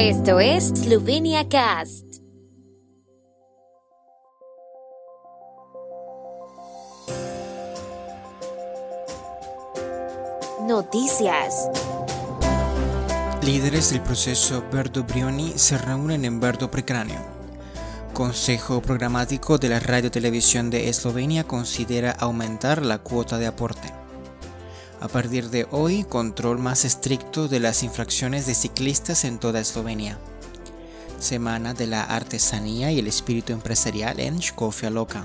Esto es Slovenia Cast. Noticias. Líderes del proceso Verdo Brioni se reúnen en Verdo Precráneo. Consejo Programático de la Radio Televisión de Eslovenia considera aumentar la cuota de aporte. A partir de hoy, control más estricto de las infracciones de ciclistas en toda Eslovenia. Semana de la Artesanía y el Espíritu Empresarial en Škofja Loka.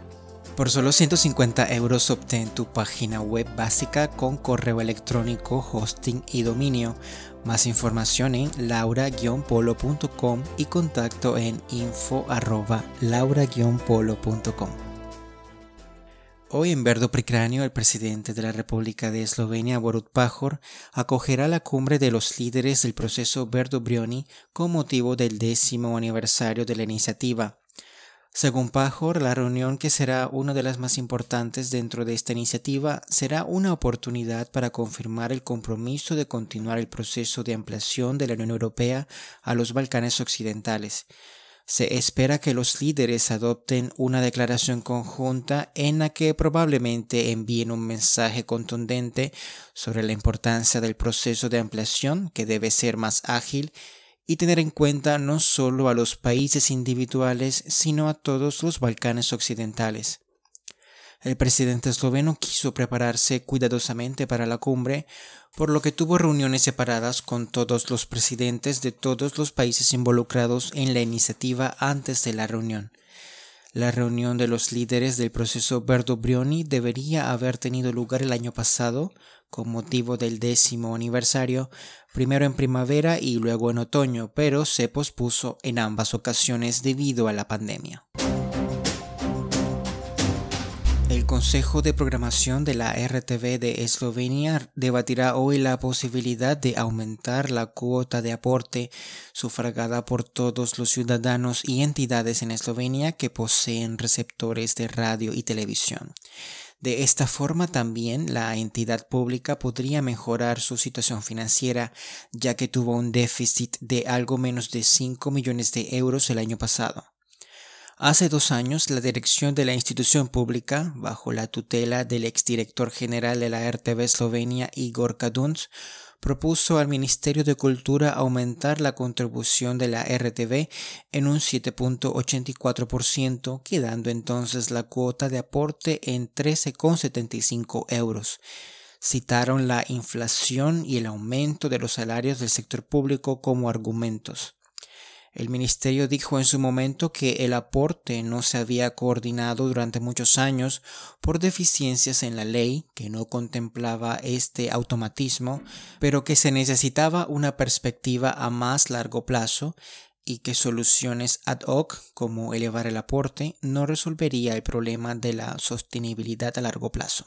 Por solo 150 euros obtén tu página web básica con correo electrónico, hosting y dominio. Más información en laura-polo.com y contacto en info laura-polo.com. Hoy en Verdo Pricráneo, el presidente de la República de Eslovenia, Borut Pajor, acogerá la cumbre de los líderes del proceso Verdo Brioni con motivo del décimo aniversario de la iniciativa. Según Pajor, la reunión que será una de las más importantes dentro de esta iniciativa será una oportunidad para confirmar el compromiso de continuar el proceso de ampliación de la Unión Europea a los Balcanes Occidentales. Se espera que los líderes adopten una declaración conjunta en la que probablemente envíen un mensaje contundente sobre la importancia del proceso de ampliación que debe ser más ágil y tener en cuenta no solo a los países individuales, sino a todos los Balcanes occidentales. El presidente esloveno quiso prepararse cuidadosamente para la cumbre, por lo que tuvo reuniones separadas con todos los presidentes de todos los países involucrados en la iniciativa antes de la reunión. La reunión de los líderes del proceso Verdo Brioni debería haber tenido lugar el año pasado, con motivo del décimo aniversario, primero en primavera y luego en otoño, pero se pospuso en ambas ocasiones debido a la pandemia. Consejo de Programación de la RTV de Eslovenia debatirá hoy la posibilidad de aumentar la cuota de aporte sufragada por todos los ciudadanos y entidades en Eslovenia que poseen receptores de radio y televisión. De esta forma también la entidad pública podría mejorar su situación financiera, ya que tuvo un déficit de algo menos de 5 millones de euros el año pasado. Hace dos años, la dirección de la institución pública, bajo la tutela del exdirector general de la RTV Eslovenia, Igor Kaduns, propuso al Ministerio de Cultura aumentar la contribución de la RTV en un 7.84%, quedando entonces la cuota de aporte en 13,75 euros. Citaron la inflación y el aumento de los salarios del sector público como argumentos. El ministerio dijo en su momento que el aporte no se había coordinado durante muchos años por deficiencias en la ley que no contemplaba este automatismo, pero que se necesitaba una perspectiva a más largo plazo y que soluciones ad hoc como elevar el aporte no resolvería el problema de la sostenibilidad a largo plazo.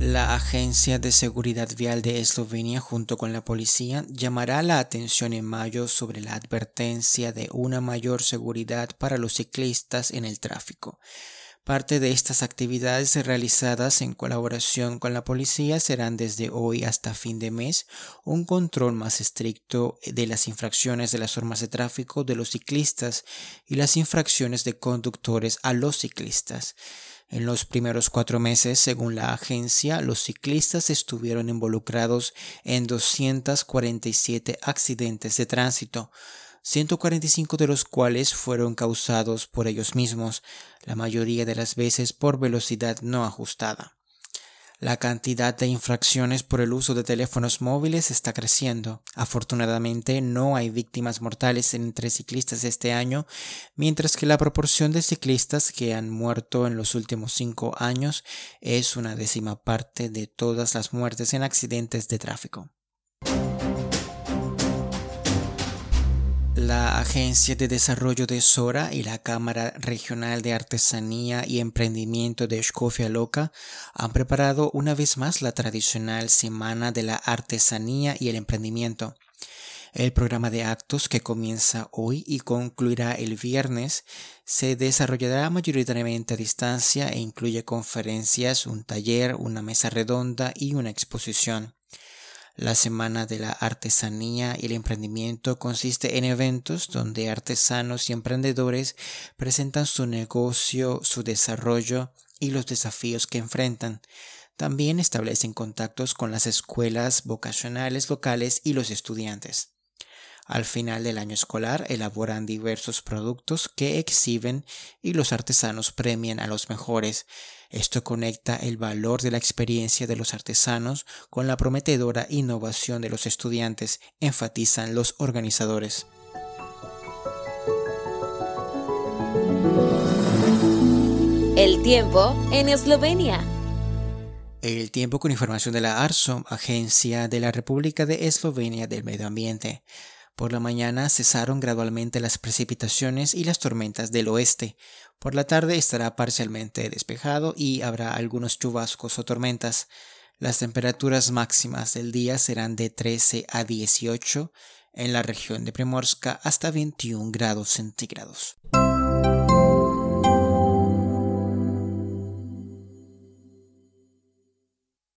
La Agencia de Seguridad Vial de Eslovenia junto con la policía llamará la atención en mayo sobre la advertencia de una mayor seguridad para los ciclistas en el tráfico. Parte de estas actividades realizadas en colaboración con la policía serán desde hoy hasta fin de mes un control más estricto de las infracciones de las normas de tráfico de los ciclistas y las infracciones de conductores a los ciclistas. En los primeros cuatro meses, según la agencia, los ciclistas estuvieron involucrados en 247 accidentes de tránsito, 145 de los cuales fueron causados por ellos mismos, la mayoría de las veces por velocidad no ajustada. La cantidad de infracciones por el uso de teléfonos móviles está creciendo. Afortunadamente no hay víctimas mortales entre ciclistas este año, mientras que la proporción de ciclistas que han muerto en los últimos cinco años es una décima parte de todas las muertes en accidentes de tráfico. La Agencia de Desarrollo de Sora y la Cámara Regional de Artesanía y Emprendimiento de Escofia Loca han preparado una vez más la tradicional Semana de la Artesanía y el Emprendimiento. El programa de actos que comienza hoy y concluirá el viernes se desarrollará mayoritariamente a distancia e incluye conferencias, un taller, una mesa redonda y una exposición. La Semana de la Artesanía y el Emprendimiento consiste en eventos donde artesanos y emprendedores presentan su negocio, su desarrollo y los desafíos que enfrentan. También establecen contactos con las escuelas vocacionales locales y los estudiantes. Al final del año escolar elaboran diversos productos que exhiben y los artesanos premian a los mejores. Esto conecta el valor de la experiencia de los artesanos con la prometedora innovación de los estudiantes, enfatizan los organizadores. El tiempo en Eslovenia. El tiempo con información de la ARSO, Agencia de la República de Eslovenia del Medio Ambiente. Por la mañana cesaron gradualmente las precipitaciones y las tormentas del oeste. Por la tarde estará parcialmente despejado y habrá algunos chubascos o tormentas. Las temperaturas máximas del día serán de 13 a 18 en la región de Primorska hasta 21 grados centígrados.